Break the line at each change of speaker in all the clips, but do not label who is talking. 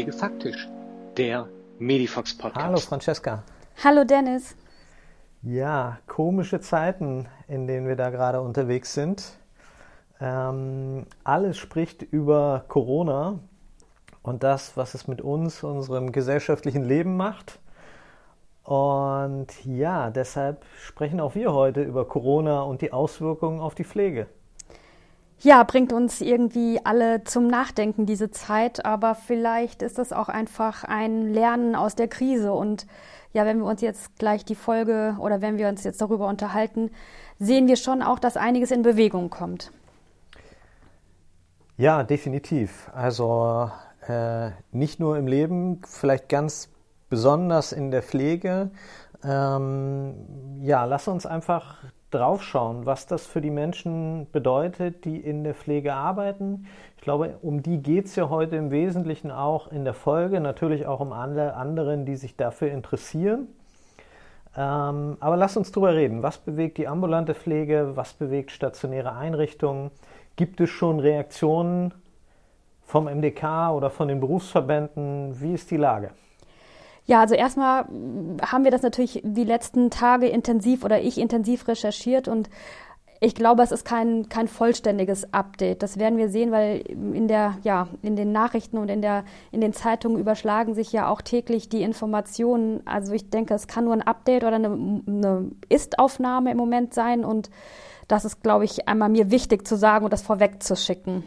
Pflegefaktisch, der Medifox Podcast.
Hallo Francesca.
Hallo Dennis.
Ja, komische Zeiten, in denen wir da gerade unterwegs sind. Ähm, alles spricht über Corona und das, was es mit uns, unserem gesellschaftlichen Leben macht. Und ja, deshalb sprechen auch wir heute über Corona und die Auswirkungen auf die Pflege.
Ja, bringt uns irgendwie alle zum Nachdenken diese Zeit, aber vielleicht ist es auch einfach ein Lernen aus der Krise. Und ja, wenn wir uns jetzt gleich die Folge oder wenn wir uns jetzt darüber unterhalten, sehen wir schon auch, dass einiges in Bewegung kommt.
Ja, definitiv. Also äh, nicht nur im Leben, vielleicht ganz besonders in der Pflege. Ähm, ja, lass uns einfach draufschauen, was das für die Menschen bedeutet, die in der Pflege arbeiten. Ich glaube, um die geht es ja heute im Wesentlichen auch in der Folge, natürlich auch um alle anderen, die sich dafür interessieren. Ähm, aber lass uns drüber reden. Was bewegt die ambulante Pflege? Was bewegt stationäre Einrichtungen? Gibt es schon Reaktionen vom MDK oder von den Berufsverbänden? Wie ist die Lage?
Ja, also erstmal haben wir das natürlich die letzten Tage intensiv oder ich intensiv recherchiert und ich glaube, es ist kein, kein vollständiges Update. Das werden wir sehen, weil in der, ja, in den Nachrichten und in der, in den Zeitungen überschlagen sich ja auch täglich die Informationen. Also ich denke, es kann nur ein Update oder eine, eine Ist-Aufnahme im Moment sein und das ist, glaube ich, einmal mir wichtig zu sagen und das vorwegzuschicken.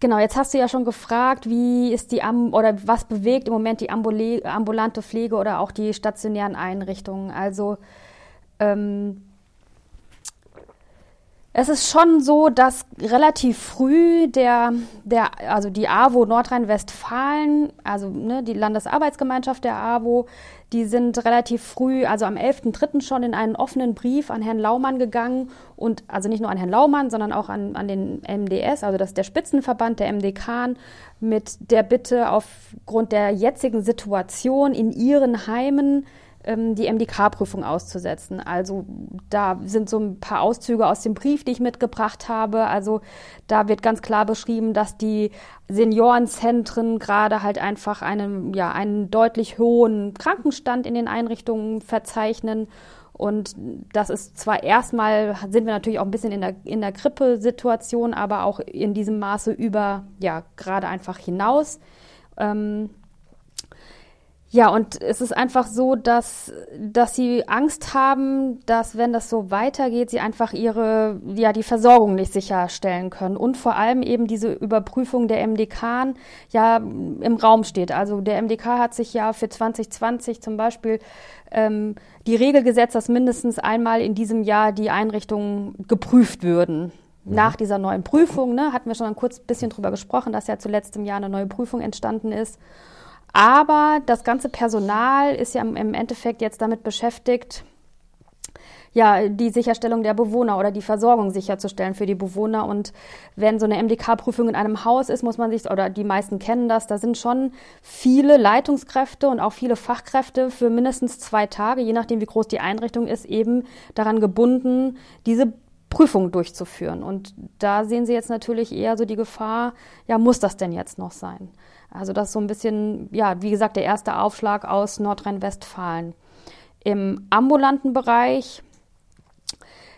Genau, jetzt hast du ja schon gefragt, wie ist die Am oder was bewegt im Moment die ambulante Pflege oder auch die stationären Einrichtungen. Also ähm, es ist schon so, dass relativ früh der, der also die AWO Nordrhein-Westfalen, also ne, die Landesarbeitsgemeinschaft der AWO, die sind relativ früh, also am 11.3. schon in einen offenen Brief an Herrn Laumann gegangen und also nicht nur an Herrn Laumann, sondern auch an, an den MDS, also das der Spitzenverband der MDK, mit der Bitte aufgrund der jetzigen Situation in ihren Heimen die MDK-Prüfung auszusetzen. Also da sind so ein paar Auszüge aus dem Brief, die ich mitgebracht habe. Also da wird ganz klar beschrieben, dass die Seniorenzentren gerade halt einfach einen, ja, einen deutlich hohen Krankenstand in den Einrichtungen verzeichnen. Und das ist zwar erstmal, sind wir natürlich auch ein bisschen in der, in der Grippesituation, aber auch in diesem Maße über, ja, gerade einfach hinaus. Ähm, ja, und es ist einfach so, dass, dass sie Angst haben, dass wenn das so weitergeht, sie einfach ihre, ja, die Versorgung nicht sicherstellen können. Und vor allem eben diese Überprüfung der MDK ja im Raum steht. Also der MDK hat sich ja für 2020 zum Beispiel ähm, die Regel gesetzt, dass mindestens einmal in diesem Jahr die Einrichtungen geprüft würden. Mhm. Nach dieser neuen Prüfung, ne, hatten wir schon ein kurz bisschen drüber gesprochen, dass ja zuletzt im Jahr eine neue Prüfung entstanden ist. Aber das ganze Personal ist ja im Endeffekt jetzt damit beschäftigt, ja, die Sicherstellung der Bewohner oder die Versorgung sicherzustellen für die Bewohner. Und wenn so eine MDK-Prüfung in einem Haus ist, muss man sich, oder die meisten kennen das, da sind schon viele Leitungskräfte und auch viele Fachkräfte für mindestens zwei Tage, je nachdem wie groß die Einrichtung ist, eben daran gebunden, diese Prüfung durchzuführen. Und da sehen Sie jetzt natürlich eher so die Gefahr, ja, muss das denn jetzt noch sein? Also das ist so ein bisschen, ja, wie gesagt, der erste Aufschlag aus Nordrhein-Westfalen. Im ambulanten Bereich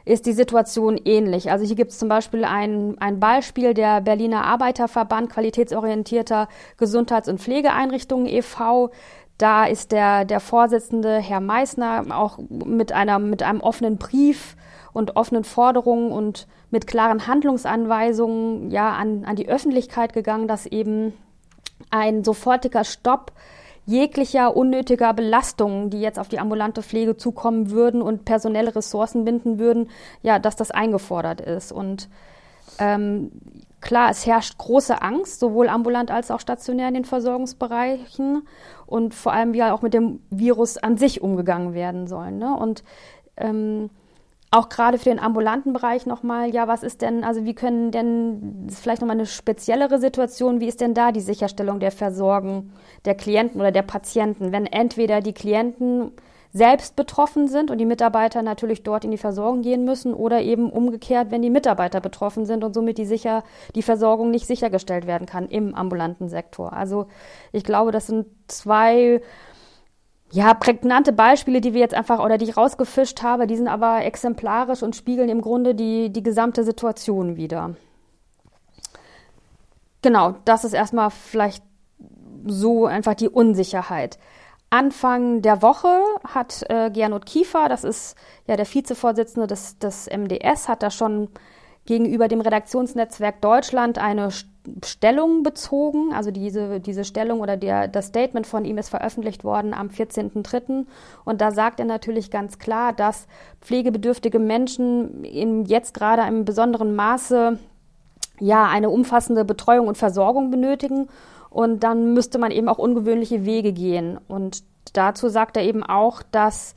ist die Situation ähnlich. Also hier gibt es zum Beispiel ein, ein Beispiel der Berliner Arbeiterverband qualitätsorientierter Gesundheits- und Pflegeeinrichtungen e.V. Da ist der, der Vorsitzende, Herr Meissner, auch mit, einer, mit einem offenen Brief und offenen Forderungen und mit klaren Handlungsanweisungen ja, an, an die Öffentlichkeit gegangen, dass eben ein sofortiger Stopp jeglicher unnötiger Belastungen, die jetzt auf die ambulante Pflege zukommen würden und personelle Ressourcen binden würden, ja, dass das eingefordert ist. Und ähm, klar, es herrscht große Angst, sowohl ambulant als auch stationär in den Versorgungsbereichen und vor allem, wie auch mit dem Virus an sich umgegangen werden soll. Ne? Und ähm, auch gerade für den ambulanten Bereich nochmal, ja, was ist denn, also wie können denn, das ist vielleicht nochmal eine speziellere Situation, wie ist denn da die Sicherstellung der Versorgung der Klienten oder der Patienten, wenn entweder die Klienten selbst betroffen sind und die Mitarbeiter natürlich dort in die Versorgung gehen müssen oder eben umgekehrt, wenn die Mitarbeiter betroffen sind und somit die sicher, die Versorgung nicht sichergestellt werden kann im ambulanten Sektor. Also ich glaube, das sind zwei ja, prägnante Beispiele, die wir jetzt einfach oder die ich rausgefischt habe, die sind aber exemplarisch und spiegeln im Grunde die, die gesamte Situation wieder. Genau, das ist erstmal vielleicht so einfach die Unsicherheit. Anfang der Woche hat äh, Gernot Kiefer, das ist ja der Vizevorsitzende des, des MDS, hat da schon gegenüber dem Redaktionsnetzwerk Deutschland eine Stellung bezogen. Also diese, diese Stellung oder der, das Statement von ihm ist veröffentlicht worden am 14.03. Und da sagt er natürlich ganz klar, dass pflegebedürftige Menschen in jetzt gerade einem besonderen Maße ja eine umfassende Betreuung und Versorgung benötigen und dann müsste man eben auch ungewöhnliche Wege gehen. Und dazu sagt er eben auch, dass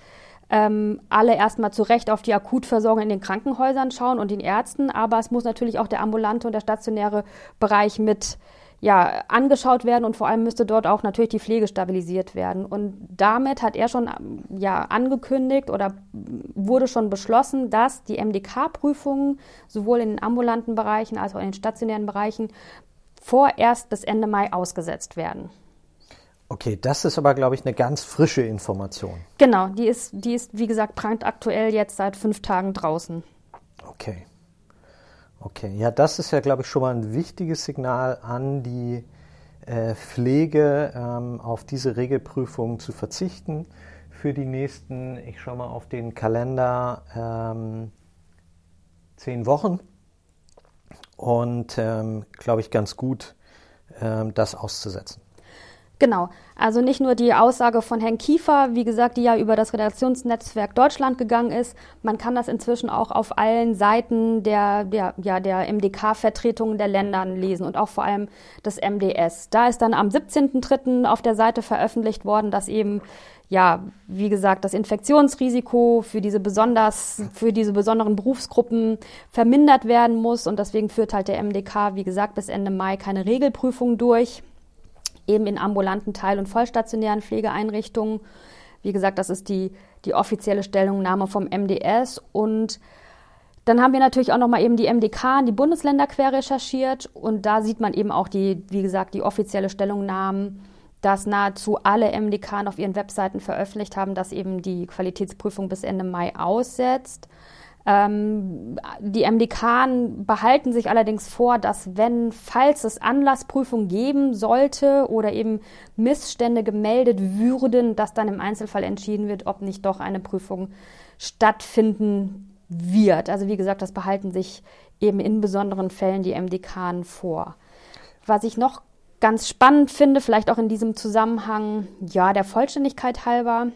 ähm, alle erstmal zu Recht auf die Akutversorgung in den Krankenhäusern schauen und den Ärzten, aber es muss natürlich auch der ambulante und der stationäre Bereich mit ja, angeschaut werden und vor allem müsste dort auch natürlich die Pflege stabilisiert werden. Und damit hat er schon ja, angekündigt oder wurde schon beschlossen, dass die MDK-Prüfungen sowohl in den ambulanten Bereichen als auch in den stationären Bereichen vorerst bis Ende Mai ausgesetzt werden.
Okay, das ist aber, glaube ich, eine ganz frische Information.
Genau, die ist, die ist, wie gesagt, brandaktuell jetzt seit fünf Tagen draußen.
Okay. Okay, ja, das ist ja, glaube ich, schon mal ein wichtiges Signal an die äh, Pflege, ähm, auf diese Regelprüfung zu verzichten für die nächsten, ich schaue mal auf den Kalender, ähm, zehn Wochen und ähm, glaube ich ganz gut, ähm, das auszusetzen.
Genau, also nicht nur die Aussage von Herrn Kiefer, wie gesagt, die ja über das Redaktionsnetzwerk Deutschland gegangen ist, man kann das inzwischen auch auf allen Seiten der, der, ja, der MDK-Vertretungen der Ländern lesen und auch vor allem des MDS. Da ist dann am 17.03. auf der Seite veröffentlicht worden, dass eben ja, wie gesagt, das Infektionsrisiko für diese besonders, für diese besonderen Berufsgruppen vermindert werden muss. Und deswegen führt halt der MDK, wie gesagt, bis Ende Mai keine Regelprüfung durch. Eben in ambulanten Teil- und vollstationären Pflegeeinrichtungen. Wie gesagt, das ist die, die offizielle Stellungnahme vom MDS. Und dann haben wir natürlich auch nochmal eben die MDK, die Bundesländer quer recherchiert. Und da sieht man eben auch die, wie gesagt, die offizielle Stellungnahmen dass nahezu alle MDK auf ihren Webseiten veröffentlicht haben, dass eben die Qualitätsprüfung bis Ende Mai aussetzt. Ähm, die MDK behalten sich allerdings vor, dass wenn, falls es Anlassprüfung geben sollte oder eben Missstände gemeldet würden, dass dann im Einzelfall entschieden wird, ob nicht doch eine Prüfung stattfinden wird. Also wie gesagt, das behalten sich eben in besonderen Fällen die MDK vor. Was ich noch ganz spannend finde, vielleicht auch in diesem Zusammenhang, ja, der Vollständigkeit halber.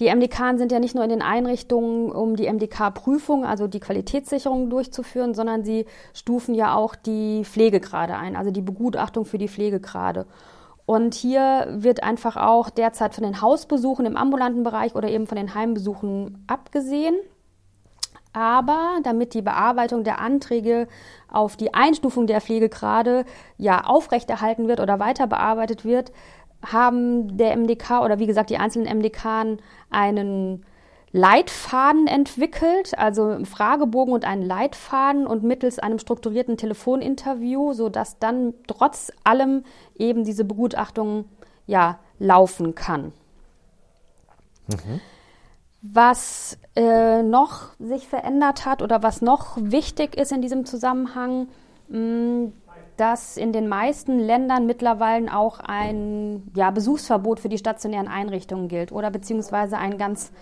Die MDK sind ja nicht nur in den Einrichtungen, um die MDK-Prüfung, also die Qualitätssicherung durchzuführen, sondern sie stufen ja auch die Pflegegrade ein, also die Begutachtung für die Pflegegrade. Und hier wird einfach auch derzeit von den Hausbesuchen im ambulanten Bereich oder eben von den Heimbesuchen abgesehen. Aber damit die Bearbeitung der Anträge auf die Einstufung der Pflegegrade ja aufrechterhalten wird oder weiter bearbeitet wird, haben der MDK oder wie gesagt die einzelnen MDK einen Leitfaden entwickelt, also einen Fragebogen und einen Leitfaden und mittels einem strukturierten Telefoninterview, so dass dann trotz allem eben diese Begutachtung ja laufen kann. Mhm. Was äh, noch sich verändert hat oder was noch wichtig ist in diesem Zusammenhang, mh, dass in den meisten Ländern mittlerweile auch ein ja, Besuchsverbot für die stationären Einrichtungen gilt oder beziehungsweise ein ganz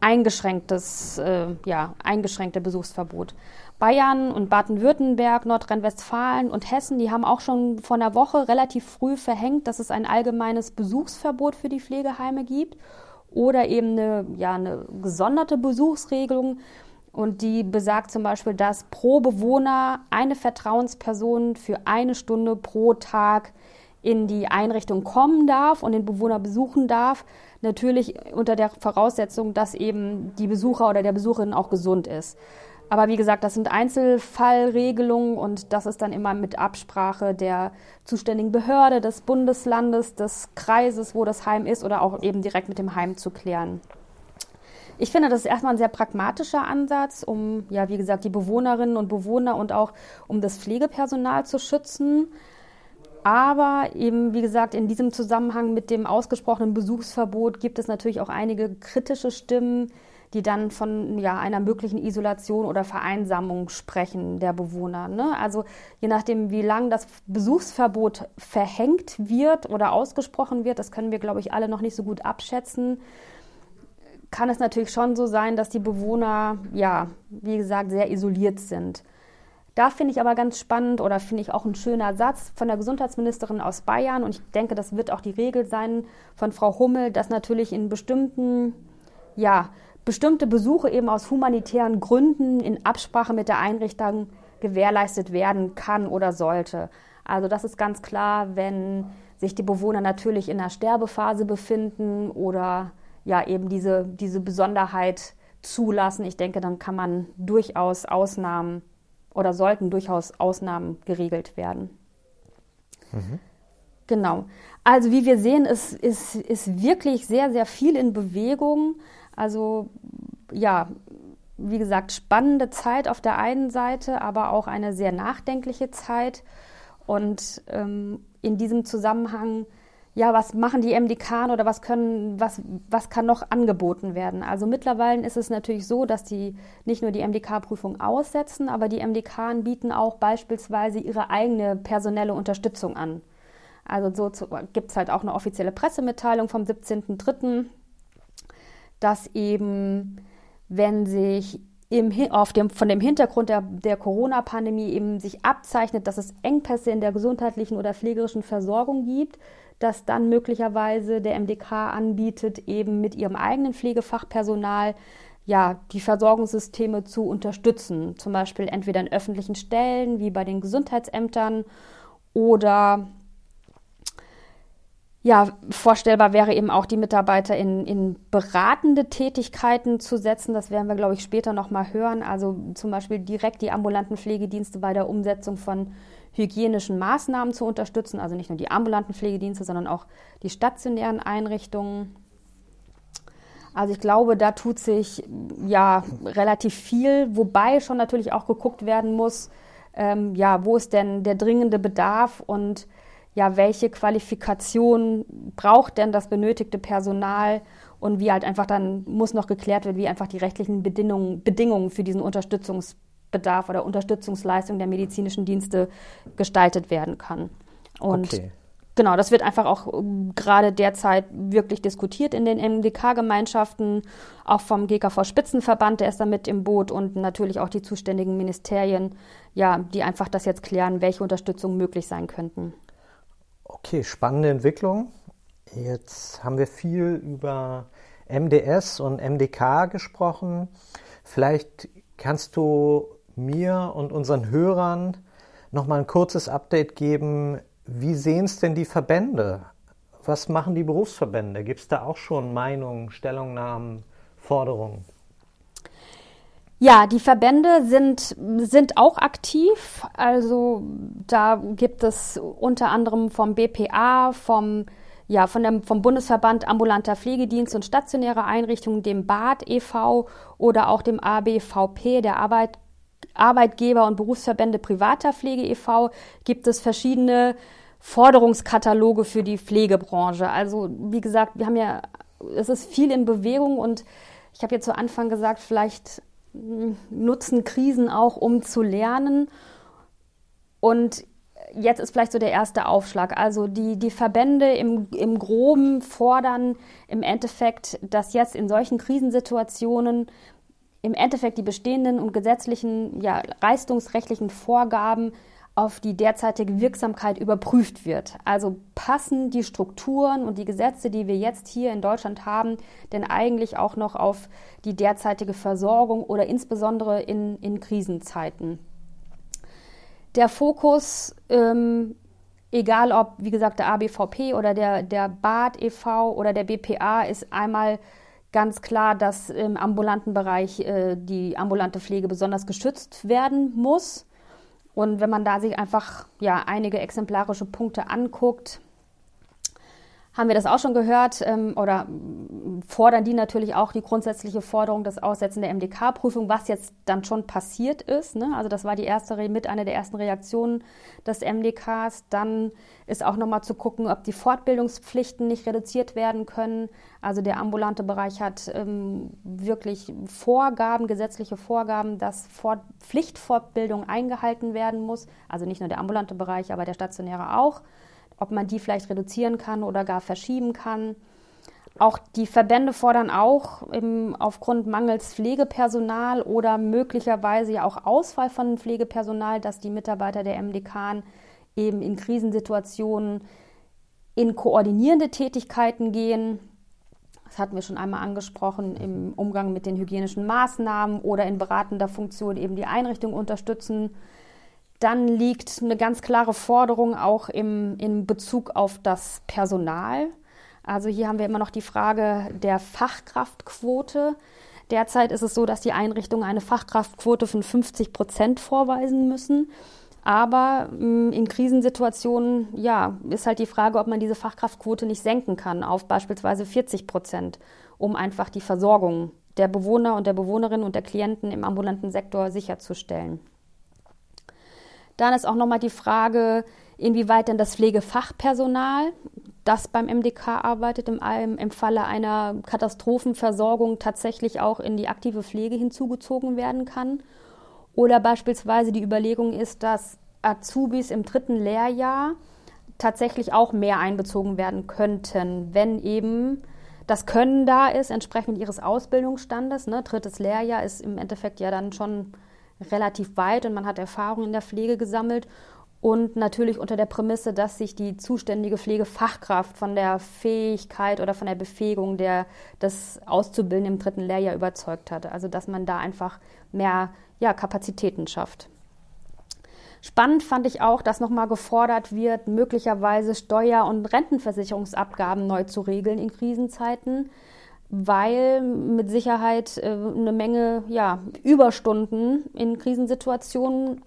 eingeschränktes, äh, ja, eingeschränkte Besuchsverbot. Bayern und Baden-Württemberg, Nordrhein-Westfalen und Hessen, die haben auch schon vor einer Woche relativ früh verhängt, dass es ein allgemeines Besuchsverbot für die Pflegeheime gibt oder eben eine, ja, eine gesonderte Besuchsregelung. Und die besagt zum Beispiel, dass pro Bewohner eine Vertrauensperson für eine Stunde pro Tag in die Einrichtung kommen darf und den Bewohner besuchen darf. Natürlich unter der Voraussetzung, dass eben die Besucher oder der Besucherin auch gesund ist. Aber wie gesagt, das sind Einzelfallregelungen und das ist dann immer mit Absprache der zuständigen Behörde, des Bundeslandes, des Kreises, wo das Heim ist oder auch eben direkt mit dem Heim zu klären. Ich finde, das ist erstmal ein sehr pragmatischer Ansatz, um, ja, wie gesagt, die Bewohnerinnen und Bewohner und auch um das Pflegepersonal zu schützen. Aber eben, wie gesagt, in diesem Zusammenhang mit dem ausgesprochenen Besuchsverbot gibt es natürlich auch einige kritische Stimmen, die dann von ja, einer möglichen Isolation oder Vereinsamung sprechen der Bewohner. Ne? Also je nachdem, wie lang das Besuchsverbot verhängt wird oder ausgesprochen wird, das können wir, glaube ich, alle noch nicht so gut abschätzen, kann es natürlich schon so sein, dass die Bewohner, ja, wie gesagt, sehr isoliert sind. Da finde ich aber ganz spannend oder finde ich auch ein schöner Satz von der Gesundheitsministerin aus Bayern und ich denke, das wird auch die Regel sein von Frau Hummel, dass natürlich in bestimmten ja, bestimmte Besuche eben aus humanitären Gründen in Absprache mit der Einrichtung gewährleistet werden kann oder sollte. Also das ist ganz klar, wenn sich die Bewohner natürlich in der Sterbephase befinden oder ja eben diese, diese Besonderheit zulassen. Ich denke, dann kann man durchaus Ausnahmen oder sollten durchaus Ausnahmen geregelt werden. Mhm. Genau. Also wie wir sehen, ist, ist, ist wirklich sehr, sehr viel in Bewegung. Also ja, wie gesagt, spannende Zeit auf der einen Seite, aber auch eine sehr nachdenkliche Zeit. Und ähm, in diesem Zusammenhang, ja, was machen die MDK oder was können, was, was kann noch angeboten werden? Also mittlerweile ist es natürlich so, dass die nicht nur die MDK-Prüfung aussetzen, aber die MDK bieten auch beispielsweise ihre eigene personelle Unterstützung an. Also so gibt es halt auch eine offizielle Pressemitteilung vom 17.03 dass eben, wenn sich im, auf dem, von dem Hintergrund der, der Corona-Pandemie eben sich abzeichnet, dass es Engpässe in der gesundheitlichen oder pflegerischen Versorgung gibt, dass dann möglicherweise der MDK anbietet, eben mit ihrem eigenen Pflegefachpersonal ja, die Versorgungssysteme zu unterstützen. Zum Beispiel entweder in öffentlichen Stellen wie bei den Gesundheitsämtern oder ja, vorstellbar wäre eben auch, die Mitarbeiter in, in beratende Tätigkeiten zu setzen. Das werden wir, glaube ich, später nochmal hören. Also zum Beispiel direkt die ambulanten Pflegedienste bei der Umsetzung von hygienischen Maßnahmen zu unterstützen. Also nicht nur die ambulanten Pflegedienste, sondern auch die stationären Einrichtungen. Also ich glaube, da tut sich ja relativ viel, wobei schon natürlich auch geguckt werden muss, ähm, ja, wo ist denn der dringende Bedarf und ja, welche Qualifikation braucht denn das benötigte Personal und wie halt einfach dann muss noch geklärt werden, wie einfach die rechtlichen Bedingungen, Bedingungen für diesen Unterstützungsbedarf oder Unterstützungsleistung der medizinischen Dienste gestaltet werden kann. Und okay. genau, das wird einfach auch ähm, gerade derzeit wirklich diskutiert in den MDK-Gemeinschaften, auch vom GKV-Spitzenverband, der ist da mit im Boot und natürlich auch die zuständigen Ministerien, ja, die einfach das jetzt klären, welche Unterstützung möglich sein könnten.
Okay, spannende Entwicklung. Jetzt haben wir viel über MDS und MDK gesprochen. Vielleicht kannst du mir und unseren Hörern noch mal ein kurzes Update geben. Wie sehen es denn die Verbände? Was machen die Berufsverbände? Gibt es da auch schon Meinungen, Stellungnahmen, Forderungen?
Ja, die Verbände sind, sind auch aktiv. Also da gibt es unter anderem vom BPA, vom, ja, von dem, vom Bundesverband Ambulanter Pflegedienst und stationäre Einrichtungen, dem BAD e.V. oder auch dem ABVP, der Arbeit, Arbeitgeber- und Berufsverbände privater Pflege e.V., gibt es verschiedene Forderungskataloge für die Pflegebranche. Also wie gesagt, wir haben ja, es ist viel in Bewegung und ich habe ja zu Anfang gesagt, vielleicht nutzen Krisen auch, um zu lernen. Und jetzt ist vielleicht so der erste Aufschlag. Also die, die Verbände im, im Groben fordern im Endeffekt, dass jetzt in solchen Krisensituationen im Endeffekt die bestehenden und gesetzlichen, ja, leistungsrechtlichen Vorgaben auf die derzeitige Wirksamkeit überprüft wird. Also passen die Strukturen und die Gesetze, die wir jetzt hier in Deutschland haben, denn eigentlich auch noch auf die derzeitige Versorgung oder insbesondere in, in Krisenzeiten. Der Fokus, ähm, egal ob, wie gesagt, der ABVP oder der, der BAD e.V. oder der BPA, ist einmal ganz klar, dass im ambulanten Bereich äh, die ambulante Pflege besonders geschützt werden muss. Und wenn man da sich einfach ja, einige exemplarische Punkte anguckt, haben wir das auch schon gehört ähm, oder fordern die natürlich auch die grundsätzliche Forderung des Aussetzen der MDK-Prüfung, was jetzt dann schon passiert ist. Ne? Also das war die erste mit einer der ersten Reaktionen des MDKs. Dann ist auch nochmal zu gucken, ob die Fortbildungspflichten nicht reduziert werden können. Also der ambulante Bereich hat ähm, wirklich Vorgaben, gesetzliche Vorgaben, dass Fort Pflichtfortbildung eingehalten werden muss. Also nicht nur der ambulante Bereich, aber der stationäre auch ob man die vielleicht reduzieren kann oder gar verschieben kann. Auch die Verbände fordern auch im, aufgrund mangels Pflegepersonal oder möglicherweise ja auch Ausfall von Pflegepersonal, dass die Mitarbeiter der MDK eben in Krisensituationen in koordinierende Tätigkeiten gehen. Das hatten wir schon einmal angesprochen im Umgang mit den hygienischen Maßnahmen oder in beratender Funktion eben die Einrichtung unterstützen dann liegt eine ganz klare Forderung auch im, in Bezug auf das Personal. Also hier haben wir immer noch die Frage der Fachkraftquote. Derzeit ist es so, dass die Einrichtungen eine Fachkraftquote von 50 Prozent vorweisen müssen. Aber mm, in Krisensituationen, ja, ist halt die Frage, ob man diese Fachkraftquote nicht senken kann auf beispielsweise 40 Prozent, um einfach die Versorgung der Bewohner und der Bewohnerinnen und der Klienten im ambulanten Sektor sicherzustellen. Dann ist auch nochmal die Frage, inwieweit denn das Pflegefachpersonal, das beim MDK arbeitet, im, im Falle einer Katastrophenversorgung tatsächlich auch in die aktive Pflege hinzugezogen werden kann. Oder beispielsweise die Überlegung ist, dass Azubis im dritten Lehrjahr tatsächlich auch mehr einbezogen werden könnten, wenn eben das Können da ist, entsprechend ihres Ausbildungsstandes. Ne? Drittes Lehrjahr ist im Endeffekt ja dann schon relativ weit und man hat Erfahrung in der Pflege gesammelt. Und natürlich unter der Prämisse, dass sich die zuständige Pflegefachkraft von der Fähigkeit oder von der Befähigung der, des Auszubilden im dritten Lehrjahr überzeugt hatte. Also dass man da einfach mehr ja, Kapazitäten schafft. Spannend fand ich auch, dass nochmal gefordert wird, möglicherweise Steuer- und Rentenversicherungsabgaben neu zu regeln in Krisenzeiten weil mit Sicherheit äh, eine Menge ja, Überstunden in Krisensituationen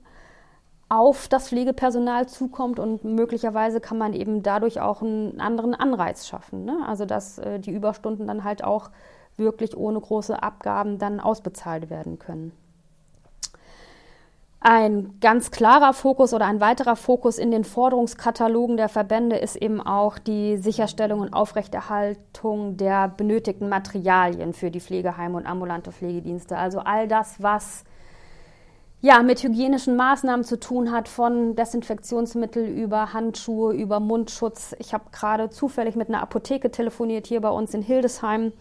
auf das Pflegepersonal zukommt und möglicherweise kann man eben dadurch auch einen anderen Anreiz schaffen. Ne? Also dass äh, die Überstunden dann halt auch wirklich ohne große Abgaben dann ausbezahlt werden können. Ein ganz klarer Fokus oder ein weiterer Fokus in den Forderungskatalogen der Verbände ist eben auch die Sicherstellung und Aufrechterhaltung der benötigten Materialien für die Pflegeheime und ambulante Pflegedienste. Also all das, was ja, mit hygienischen Maßnahmen zu tun hat, von Desinfektionsmittel über Handschuhe, über Mundschutz. Ich habe gerade zufällig mit einer Apotheke telefoniert hier bei uns in Hildesheim.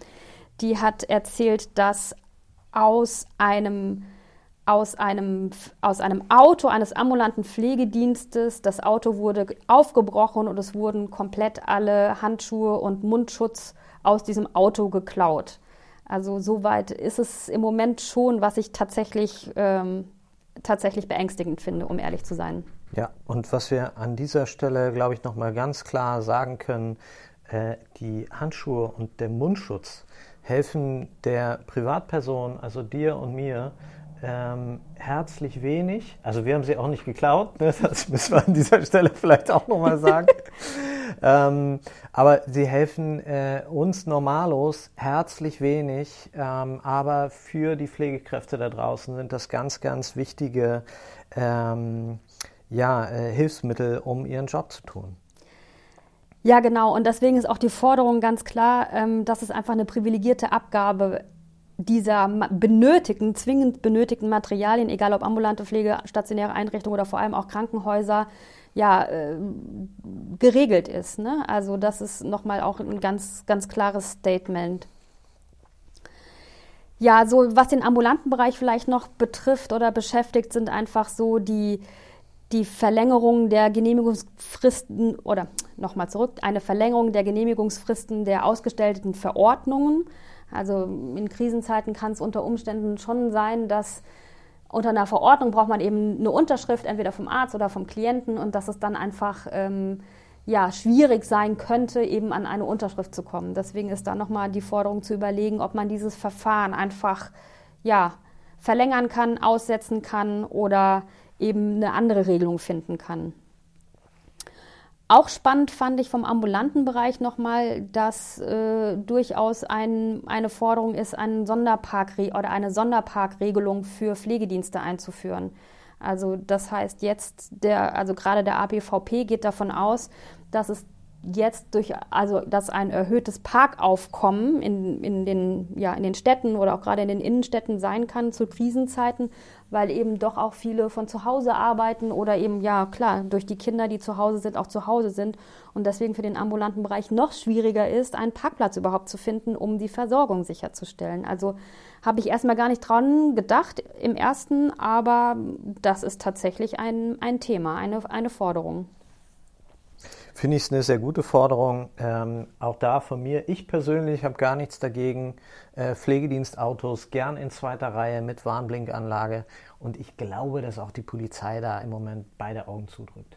Die hat erzählt, dass aus einem aus einem, aus einem Auto eines ambulanten Pflegedienstes. Das Auto wurde aufgebrochen und es wurden komplett alle Handschuhe und Mundschutz aus diesem Auto geklaut. Also soweit ist es im Moment schon, was ich tatsächlich, ähm, tatsächlich beängstigend finde, um ehrlich zu sein.
Ja, und was wir an dieser Stelle, glaube ich, nochmal ganz klar sagen können, äh, die Handschuhe und der Mundschutz helfen der Privatperson, also dir und mir, ähm, herzlich wenig. Also wir haben sie auch nicht geklaut, ne? das müssen wir an dieser Stelle vielleicht auch nochmal sagen. ähm, aber sie helfen äh, uns Normalos herzlich wenig, ähm, aber für die Pflegekräfte da draußen sind das ganz, ganz wichtige ähm, ja, äh, Hilfsmittel, um ihren Job zu tun.
Ja, genau. Und deswegen ist auch die Forderung ganz klar, ähm, dass es einfach eine privilegierte Abgabe dieser benötigten, zwingend benötigten Materialien, egal ob ambulante Pflege, stationäre Einrichtungen oder vor allem auch Krankenhäuser, ja, äh, geregelt ist. Ne? Also das ist nochmal auch ein ganz, ganz klares Statement. Ja, so was den ambulanten Bereich vielleicht noch betrifft oder beschäftigt, sind einfach so die, die Verlängerung der Genehmigungsfristen oder nochmal zurück, eine Verlängerung der Genehmigungsfristen der ausgestellten Verordnungen. Also in Krisenzeiten kann es unter Umständen schon sein, dass unter einer Verordnung braucht man eben eine Unterschrift, entweder vom Arzt oder vom Klienten, und dass es dann einfach ähm, ja, schwierig sein könnte, eben an eine Unterschrift zu kommen. Deswegen ist da nochmal die Forderung zu überlegen, ob man dieses Verfahren einfach ja, verlängern kann, aussetzen kann oder eben eine andere Regelung finden kann. Auch spannend fand ich vom ambulanten Bereich nochmal, dass äh, durchaus ein, eine Forderung ist, einen Sonderpark oder eine Sonderparkregelung für Pflegedienste einzuführen. Also das heißt jetzt der, also gerade der APVP geht davon aus, dass es jetzt durch, also dass ein erhöhtes Parkaufkommen in, in, den, ja, in den Städten oder auch gerade in den Innenstädten sein kann zu Krisenzeiten, weil eben doch auch viele von zu Hause arbeiten oder eben, ja klar, durch die Kinder, die zu Hause sind, auch zu Hause sind und deswegen für den ambulanten Bereich noch schwieriger ist, einen Parkplatz überhaupt zu finden, um die Versorgung sicherzustellen. Also habe ich erstmal gar nicht dran gedacht im ersten, aber das ist tatsächlich ein, ein Thema, eine, eine Forderung.
Finde ich es eine sehr gute Forderung. Ähm, auch da von mir, ich persönlich habe gar nichts dagegen. Äh, Pflegedienstautos gern in zweiter Reihe mit Warnblinkanlage. Und ich glaube, dass auch die Polizei da im Moment beide Augen zudrückt.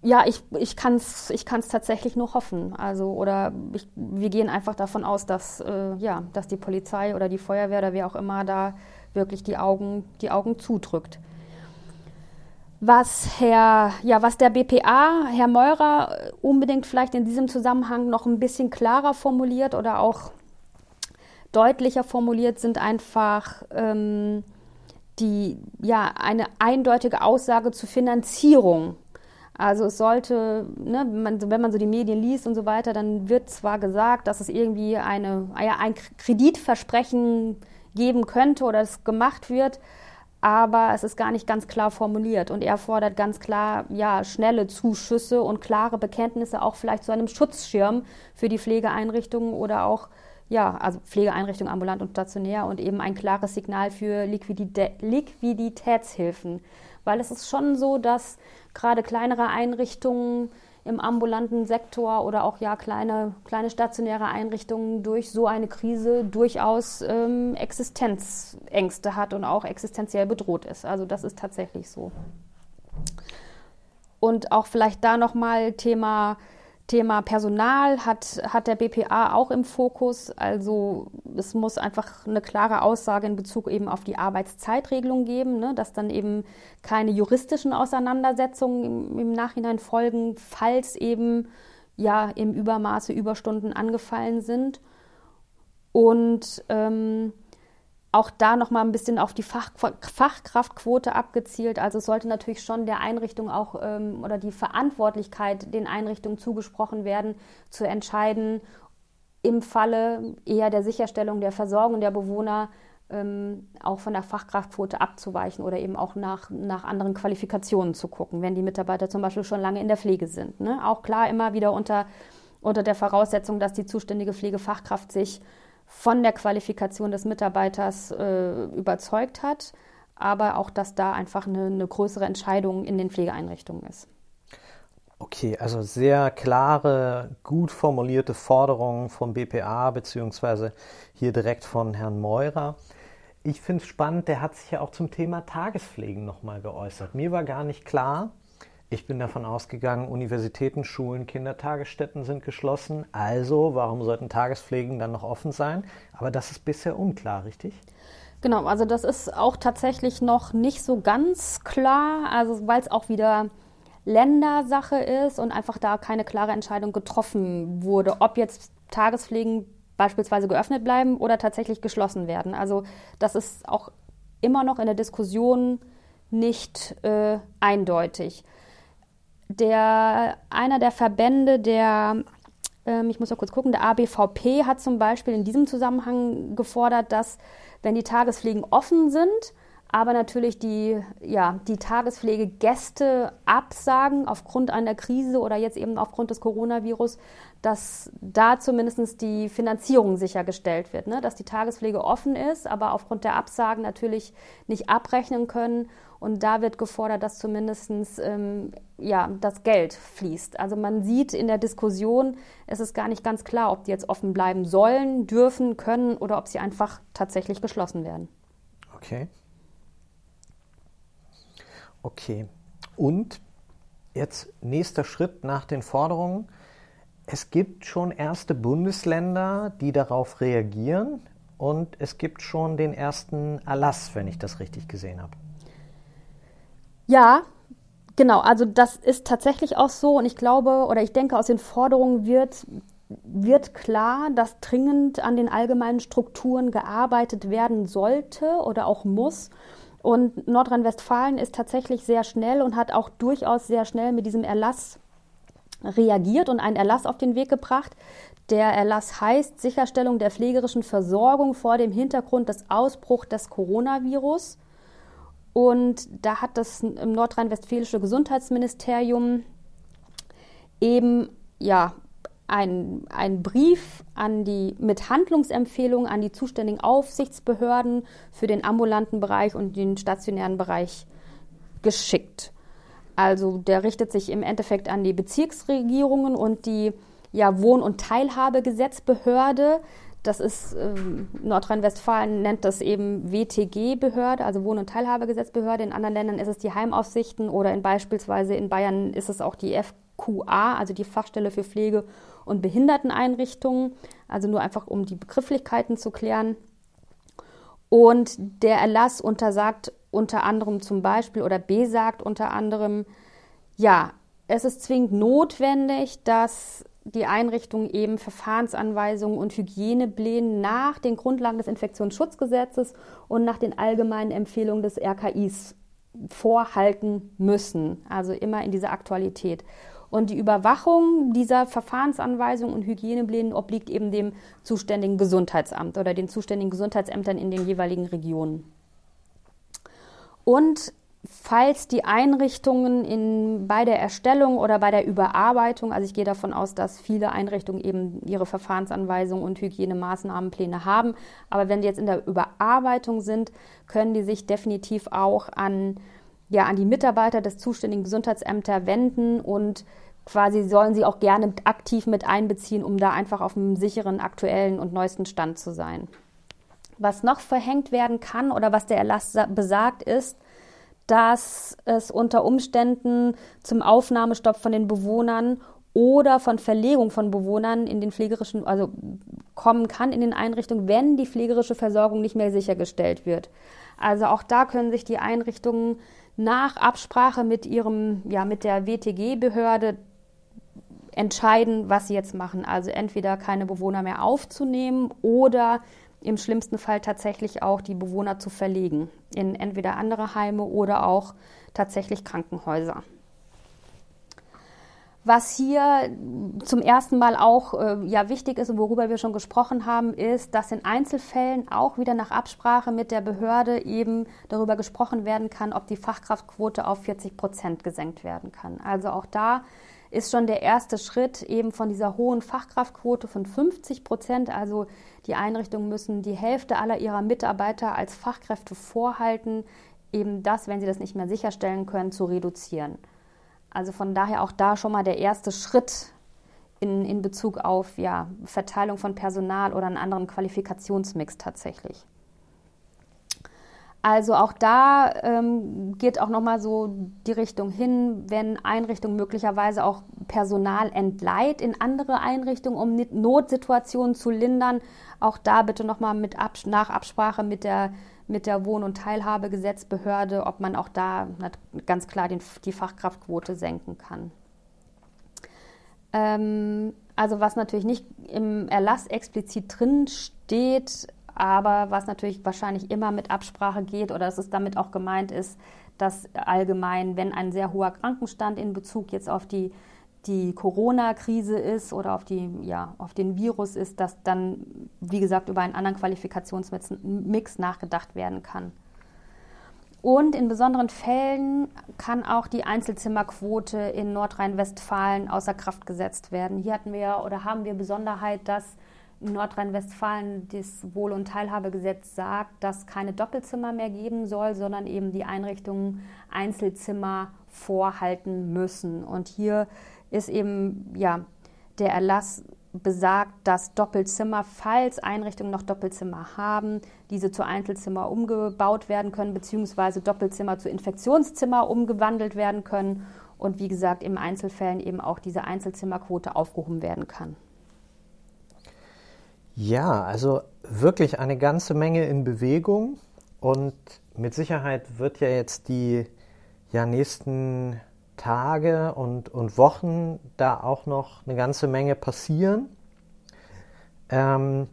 Ja, ich, ich kann es ich kann's tatsächlich nur hoffen. Also, oder ich, wir gehen einfach davon aus, dass, äh, ja, dass die Polizei oder die Feuerwehr oder wer auch immer da wirklich die Augen, die Augen zudrückt. Was Herr, ja, was der BPA, Herr Meurer, unbedingt vielleicht in diesem Zusammenhang noch ein bisschen klarer formuliert oder auch deutlicher formuliert, sind einfach ähm, die, ja, eine eindeutige Aussage zur Finanzierung. Also es sollte, ne, man, wenn man so die Medien liest und so weiter, dann wird zwar gesagt, dass es irgendwie eine, ja, ein Kreditversprechen geben könnte oder es gemacht wird, aber es ist gar nicht ganz klar formuliert. Und er fordert ganz klar, ja, schnelle Zuschüsse und klare Bekenntnisse auch vielleicht zu einem Schutzschirm für die Pflegeeinrichtungen oder auch, ja, also Pflegeeinrichtungen ambulant und stationär und eben ein klares Signal für Liquiditä Liquiditätshilfen. Weil es ist schon so, dass gerade kleinere Einrichtungen im ambulanten Sektor oder auch ja kleine, kleine stationäre Einrichtungen durch so eine Krise durchaus ähm, Existenzängste hat und auch existenziell bedroht ist. Also das ist tatsächlich so. Und auch vielleicht da nochmal Thema Thema Personal hat, hat der BPA auch im Fokus. Also es muss einfach eine klare Aussage in Bezug eben auf die Arbeitszeitregelung geben, ne, dass dann eben keine juristischen Auseinandersetzungen im, im Nachhinein folgen, falls eben ja im Übermaße Überstunden angefallen sind. Und ähm, auch da noch mal ein bisschen auf die Fach, Fachkraftquote abgezielt. Also es sollte natürlich schon der Einrichtung auch ähm, oder die Verantwortlichkeit den Einrichtungen zugesprochen werden, zu entscheiden, im Falle eher der Sicherstellung der Versorgung der Bewohner ähm, auch von der Fachkraftquote abzuweichen oder eben auch nach, nach anderen Qualifikationen zu gucken, wenn die Mitarbeiter zum Beispiel schon lange in der Pflege sind. Ne? Auch klar immer wieder unter, unter der Voraussetzung, dass die zuständige Pflegefachkraft sich von der Qualifikation des Mitarbeiters äh, überzeugt hat, aber auch, dass da einfach eine, eine größere Entscheidung in den Pflegeeinrichtungen ist.
Okay, also sehr klare, gut formulierte Forderungen vom BPA beziehungsweise hier direkt von Herrn Meurer. Ich finde es spannend, der hat sich ja auch zum Thema Tagespflegen nochmal geäußert. Mir war gar nicht klar, ich bin davon ausgegangen, Universitäten, Schulen, Kindertagesstätten sind geschlossen. Also, warum sollten Tagespflegen dann noch offen sein? Aber das ist bisher unklar, richtig?
Genau, also das ist auch tatsächlich noch nicht so ganz klar, also weil es auch wieder Ländersache ist und einfach da keine klare Entscheidung getroffen wurde, ob jetzt Tagespflegen beispielsweise geöffnet bleiben oder tatsächlich geschlossen werden. Also das ist auch immer noch in der Diskussion nicht äh, eindeutig der, einer der Verbände, der, ähm, ich muss noch kurz gucken, der ABVP hat zum Beispiel in diesem Zusammenhang gefordert, dass wenn die Tagespflegen offen sind, aber natürlich die, ja, die Tagespflegegäste absagen aufgrund einer Krise oder jetzt eben aufgrund des Coronavirus, dass da zumindest die Finanzierung sichergestellt wird, ne? dass die Tagespflege offen ist, aber aufgrund der Absagen natürlich nicht abrechnen können und da wird gefordert, dass zumindest ähm, ja, das Geld fließt. Also man sieht in der Diskussion, es ist gar nicht ganz klar, ob die jetzt offen bleiben sollen, dürfen, können oder ob sie einfach tatsächlich geschlossen werden.
Okay. Okay. Und jetzt nächster Schritt nach den Forderungen. Es gibt schon erste Bundesländer, die darauf reagieren und es gibt schon den ersten Erlass, wenn ich das richtig gesehen habe.
Ja, genau. Also das ist tatsächlich auch so und ich glaube oder ich denke, aus den Forderungen wird wird klar, dass dringend an den allgemeinen Strukturen gearbeitet werden sollte oder auch muss. Und Nordrhein-Westfalen ist tatsächlich sehr schnell und hat auch durchaus sehr schnell mit diesem Erlass reagiert und einen Erlass auf den Weg gebracht. Der Erlass heißt Sicherstellung der pflegerischen Versorgung vor dem Hintergrund des Ausbruchs des Coronavirus. Und da hat das nordrhein-westfälische Gesundheitsministerium eben ja ein, Brief an die, mit Handlungsempfehlungen an die zuständigen Aufsichtsbehörden für den ambulanten Bereich und den stationären Bereich geschickt. Also der richtet sich im Endeffekt an die Bezirksregierungen und die ja, Wohn- und Teilhabegesetzbehörde. Das ist ähm, Nordrhein-Westfalen nennt das eben WTG-Behörde, also Wohn- und Teilhabegesetzbehörde. In anderen Ländern ist es die Heimaufsichten oder in beispielsweise in Bayern ist es auch die FQA, also die Fachstelle für Pflege und Behinderteneinrichtungen. Also nur einfach, um die Begrifflichkeiten zu klären. Und der Erlass untersagt unter anderem zum Beispiel oder besagt unter anderem, ja, es ist zwingend notwendig, dass die Einrichtung eben Verfahrensanweisungen und Hygienepläne nach den Grundlagen des Infektionsschutzgesetzes und nach den allgemeinen Empfehlungen des RKIs vorhalten müssen. Also immer in dieser Aktualität. Und die Überwachung dieser Verfahrensanweisungen und Hygieneplänen obliegt eben dem zuständigen Gesundheitsamt oder den zuständigen Gesundheitsämtern in den jeweiligen Regionen. Und falls die Einrichtungen in, bei der Erstellung oder bei der Überarbeitung, also ich gehe davon aus, dass viele Einrichtungen eben ihre Verfahrensanweisungen und Hygienemaßnahmenpläne haben, aber wenn die jetzt in der Überarbeitung sind, können die sich definitiv auch an, ja, an die Mitarbeiter des zuständigen Gesundheitsämter wenden und quasi sollen sie auch gerne aktiv mit einbeziehen, um da einfach auf einem sicheren, aktuellen und neuesten Stand zu sein. Was noch verhängt werden kann oder was der Erlass besagt, ist, dass es unter Umständen zum Aufnahmestopp von den Bewohnern oder von Verlegung von Bewohnern in den pflegerischen, also kommen kann in den Einrichtungen, wenn die pflegerische Versorgung nicht mehr sichergestellt wird. Also auch da können sich die Einrichtungen nach Absprache mit ihrem, ja, mit der WTG-Behörde entscheiden, was sie jetzt machen. Also entweder keine Bewohner mehr aufzunehmen oder im schlimmsten Fall tatsächlich auch die Bewohner zu verlegen in entweder andere Heime oder auch tatsächlich Krankenhäuser. Was hier zum ersten Mal auch äh, ja, wichtig ist und worüber wir schon gesprochen haben, ist, dass in Einzelfällen auch wieder nach Absprache mit der Behörde eben darüber gesprochen werden kann, ob die Fachkraftquote auf 40 Prozent gesenkt werden kann. Also auch da ist schon der erste Schritt eben von dieser hohen Fachkraftquote von 50 Prozent. Also die Einrichtungen müssen die Hälfte aller ihrer Mitarbeiter als Fachkräfte vorhalten, eben das, wenn sie das nicht mehr sicherstellen können, zu reduzieren. Also von daher auch da schon mal der erste Schritt in, in Bezug auf ja, Verteilung von Personal oder einen anderen Qualifikationsmix tatsächlich. Also auch da ähm, geht auch nochmal so die Richtung hin, wenn Einrichtungen möglicherweise auch Personal entleiht in andere Einrichtungen, um Notsituationen zu lindern. Auch da bitte nochmal mit Abs nach Absprache mit der, mit der Wohn- und Teilhabegesetzbehörde, ob man auch da ganz klar den, die Fachkraftquote senken kann. Ähm, also was natürlich nicht im Erlass explizit drin steht, aber was natürlich wahrscheinlich immer mit Absprache geht oder dass es damit auch gemeint ist, dass allgemein, wenn ein sehr hoher Krankenstand in Bezug jetzt auf die, die Corona-Krise ist oder auf, die, ja, auf den Virus ist, dass dann, wie gesagt, über einen anderen Qualifikationsmix nachgedacht werden kann. Und in besonderen Fällen kann auch die Einzelzimmerquote in Nordrhein-Westfalen außer Kraft gesetzt werden. Hier hatten wir oder haben wir Besonderheit, dass Nordrhein-Westfalen das Wohl- und Teilhabegesetz sagt, dass keine Doppelzimmer mehr geben soll, sondern eben die Einrichtungen Einzelzimmer vorhalten müssen. Und hier ist eben ja der Erlass besagt, dass Doppelzimmer, falls Einrichtungen noch Doppelzimmer haben, diese zu Einzelzimmer umgebaut werden können, beziehungsweise Doppelzimmer zu Infektionszimmer umgewandelt werden können und wie gesagt im Einzelfällen eben auch diese Einzelzimmerquote aufgehoben werden kann.
Ja, also wirklich eine ganze Menge in Bewegung und mit Sicherheit wird ja jetzt die ja, nächsten Tage und, und Wochen da auch noch eine ganze Menge passieren. Ähm,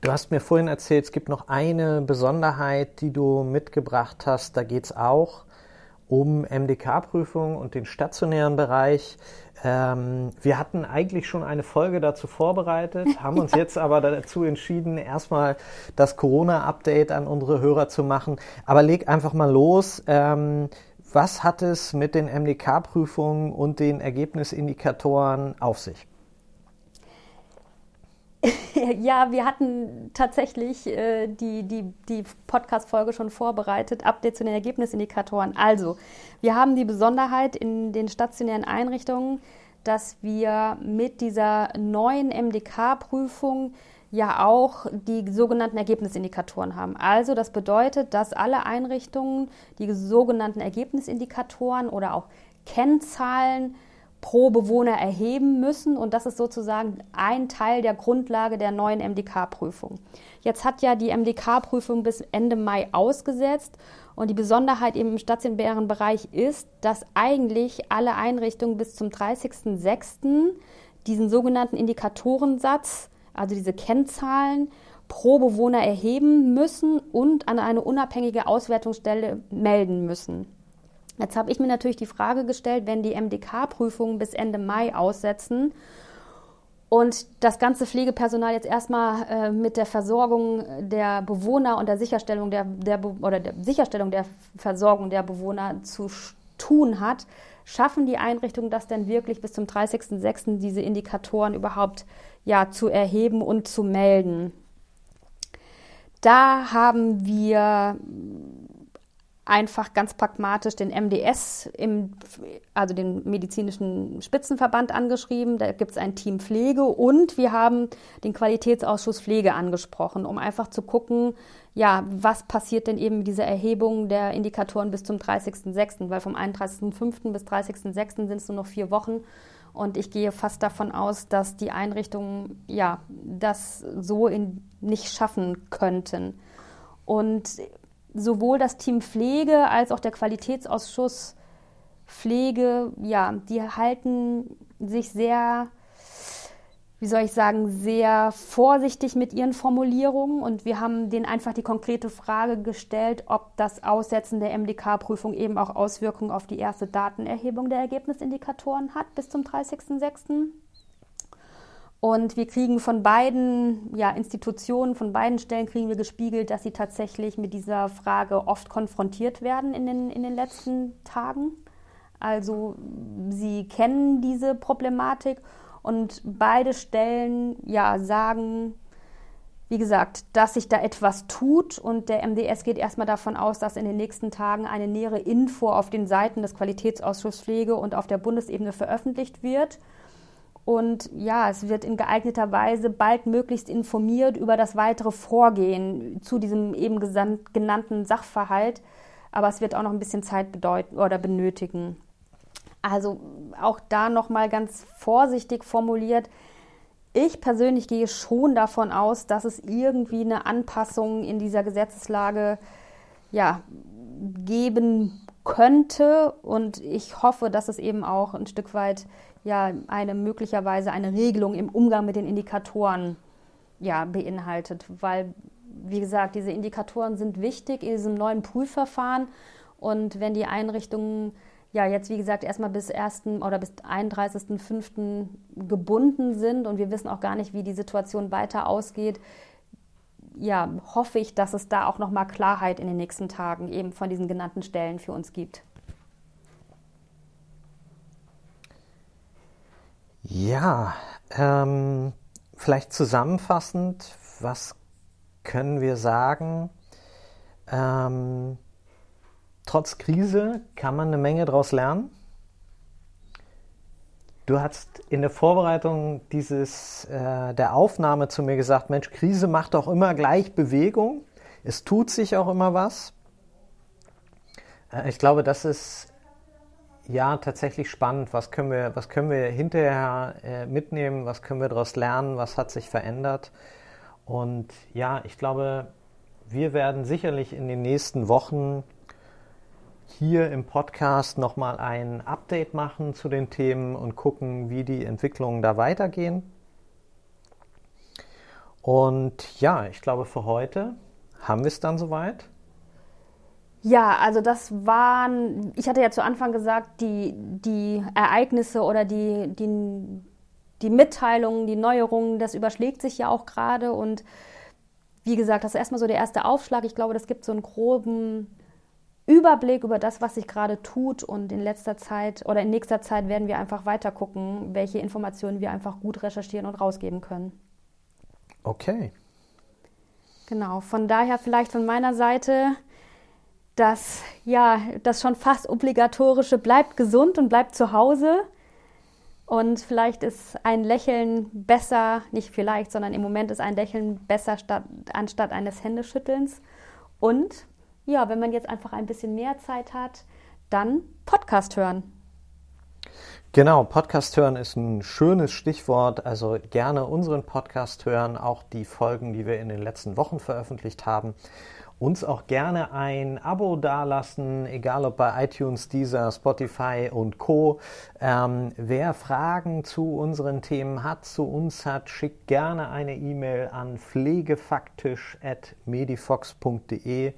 du hast mir vorhin erzählt, es gibt noch eine Besonderheit, die du mitgebracht hast. Da geht es auch um MDK-Prüfung und den stationären Bereich. Ähm, wir hatten eigentlich schon eine Folge dazu vorbereitet, haben uns jetzt aber dazu entschieden, erstmal das Corona-Update an unsere Hörer zu machen. Aber leg einfach mal los. Ähm, was hat es mit den MDK-Prüfungen und den Ergebnisindikatoren auf sich?
ja, wir hatten tatsächlich äh, die, die, die Podcast-Folge schon vorbereitet, Update zu den Ergebnisindikatoren. Also, wir haben die Besonderheit in den stationären Einrichtungen, dass wir mit dieser neuen MDK-Prüfung ja auch die sogenannten Ergebnisindikatoren haben. Also das bedeutet, dass alle Einrichtungen die sogenannten Ergebnisindikatoren oder auch Kennzahlen pro Bewohner erheben müssen und das ist sozusagen ein Teil der Grundlage der neuen MDK-Prüfung. Jetzt hat ja die MDK-Prüfung bis Ende Mai ausgesetzt und die Besonderheit im stationären Bereich ist, dass eigentlich alle Einrichtungen bis zum 30.06. diesen sogenannten Indikatorensatz, also diese Kennzahlen, pro Bewohner erheben müssen und an eine unabhängige Auswertungsstelle melden müssen. Jetzt habe ich mir natürlich die Frage gestellt, wenn die MDK-Prüfungen bis Ende Mai aussetzen und das ganze Pflegepersonal jetzt erstmal äh, mit der Versorgung der Bewohner und der Sicherstellung der, der oder der Sicherstellung der Versorgung der Bewohner zu tun hat, schaffen die Einrichtungen das denn wirklich bis zum 30.06. diese Indikatoren überhaupt ja zu erheben und zu melden? Da haben wir einfach ganz pragmatisch den MDS, im, also den medizinischen Spitzenverband angeschrieben. Da gibt es ein Team Pflege und wir haben den Qualitätsausschuss Pflege angesprochen, um einfach zu gucken, ja, was passiert denn eben mit dieser Erhebung der Indikatoren bis zum 30.06., weil vom 31.05. bis 30.06. sind es nur noch vier Wochen. Und ich gehe fast davon aus, dass die Einrichtungen ja das so in, nicht schaffen könnten. Und sowohl das Team Pflege als auch der Qualitätsausschuss Pflege, ja, die halten sich sehr, wie soll ich sagen, sehr vorsichtig mit ihren Formulierungen und wir haben denen einfach die konkrete Frage gestellt, ob das Aussetzen der MDK-Prüfung eben auch Auswirkungen auf die erste Datenerhebung der Ergebnisindikatoren hat bis zum 30.06. Und wir kriegen von beiden ja, Institutionen, von beiden Stellen kriegen wir gespiegelt, dass sie tatsächlich mit dieser Frage oft konfrontiert werden in den, in den letzten Tagen. Also sie kennen diese Problematik und beide Stellen ja, sagen, wie gesagt, dass sich da etwas tut und der MDS geht erstmal davon aus, dass in den nächsten Tagen eine nähere Info auf den Seiten des Qualitätsausschusses Pflege und auf der Bundesebene veröffentlicht wird. Und ja, es wird in geeigneter Weise bald möglichst informiert über das weitere Vorgehen zu diesem eben genannten Sachverhalt. Aber es wird auch noch ein bisschen Zeit bedeuten oder benötigen. Also auch da nochmal ganz vorsichtig formuliert. Ich persönlich gehe schon davon aus, dass es irgendwie eine Anpassung in dieser Gesetzeslage ja, geben könnte. Und ich hoffe, dass es eben auch ein Stück weit ja eine möglicherweise eine Regelung im Umgang mit den Indikatoren ja, beinhaltet, weil wie gesagt, diese Indikatoren sind wichtig in diesem neuen Prüfverfahren und wenn die Einrichtungen ja jetzt wie gesagt erstmal bis 1. oder bis 31.05. gebunden sind und wir wissen auch gar nicht, wie die Situation weiter ausgeht, ja, hoffe ich, dass es da auch nochmal Klarheit in den nächsten Tagen eben von diesen genannten Stellen für uns gibt.
Ja, ähm, vielleicht zusammenfassend, was können wir sagen? Ähm, trotz Krise kann man eine Menge daraus lernen. Du hast in der Vorbereitung dieses, äh, der Aufnahme zu mir gesagt, Mensch, Krise macht doch immer gleich Bewegung. Es tut sich auch immer was. Äh, ich glaube, das ist ja tatsächlich spannend. Was können wir, was können wir hinterher äh, mitnehmen? Was können wir daraus lernen? Was hat sich verändert? Und ja, ich glaube, wir werden sicherlich in den nächsten Wochen hier im Podcast nochmal ein Update machen zu den Themen und gucken, wie die Entwicklungen da weitergehen. Und ja, ich glaube, für heute haben wir es dann soweit.
Ja, also das waren, ich hatte ja zu Anfang gesagt, die, die Ereignisse oder die, die, die Mitteilungen, die Neuerungen, das überschlägt sich ja auch gerade. Und wie gesagt, das ist erstmal so der erste Aufschlag. Ich glaube, das gibt so einen groben Überblick über das, was sich gerade tut. Und in letzter Zeit oder in nächster Zeit werden wir einfach weiter gucken, welche Informationen wir einfach gut recherchieren und rausgeben können.
Okay.
Genau, von daher vielleicht von meiner Seite das, ja, das schon fast obligatorische bleibt gesund und bleibt zu Hause. Und vielleicht ist ein Lächeln besser, nicht vielleicht, sondern im Moment ist ein Lächeln besser statt, anstatt eines Händeschüttelns. Und ja, wenn man jetzt einfach ein bisschen mehr Zeit hat, dann Podcast hören.
Genau, Podcast hören ist ein schönes Stichwort. Also gerne unseren Podcast hören, auch die Folgen, die wir in den letzten Wochen veröffentlicht haben uns auch gerne ein Abo dalassen, egal ob bei iTunes, Deezer, Spotify und Co. Ähm, wer Fragen zu unseren Themen hat, zu uns hat, schickt gerne eine E-Mail an pflegefaktisch.medifox.de.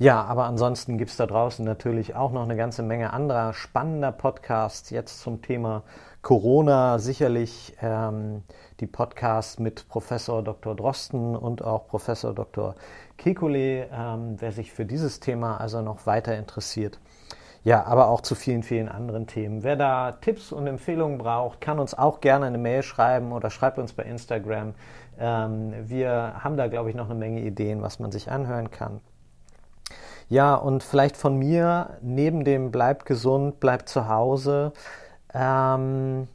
Ja, aber ansonsten gibt es da draußen natürlich auch noch eine ganze Menge anderer spannender Podcasts jetzt zum Thema Corona. Sicherlich ähm, die Podcasts mit Professor Dr. Drosten und auch Professor Dr. Kekulé, ähm, wer sich für dieses Thema also noch weiter interessiert. Ja, aber auch zu vielen, vielen anderen Themen. Wer da Tipps und Empfehlungen braucht, kann uns auch gerne eine Mail schreiben oder schreibt uns bei Instagram. Ähm, wir haben da, glaube ich, noch eine Menge Ideen, was man sich anhören kann. Ja, und vielleicht von mir, neben dem bleibt gesund, bleibt zu Hause, ähm,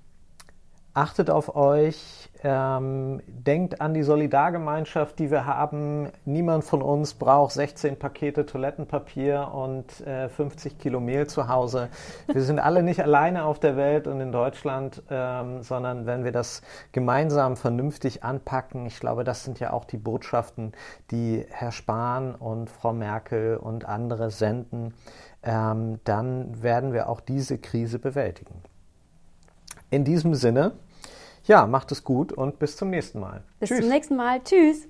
achtet auf euch, ähm, denkt an die Solidargemeinschaft, die wir haben. Niemand von uns braucht 16 Pakete Toilettenpapier und äh, 50 Kilo Mehl zu Hause. Wir sind alle nicht alleine auf der Welt und in Deutschland, ähm, sondern wenn wir das gemeinsam vernünftig anpacken, ich glaube, das sind ja auch die Botschaften, die Herr Spahn und Frau Merkel und andere senden, ähm, dann werden wir auch diese Krise bewältigen. In diesem Sinne, ja, macht es gut und bis zum nächsten Mal.
Bis Tschüss. zum nächsten Mal. Tschüss.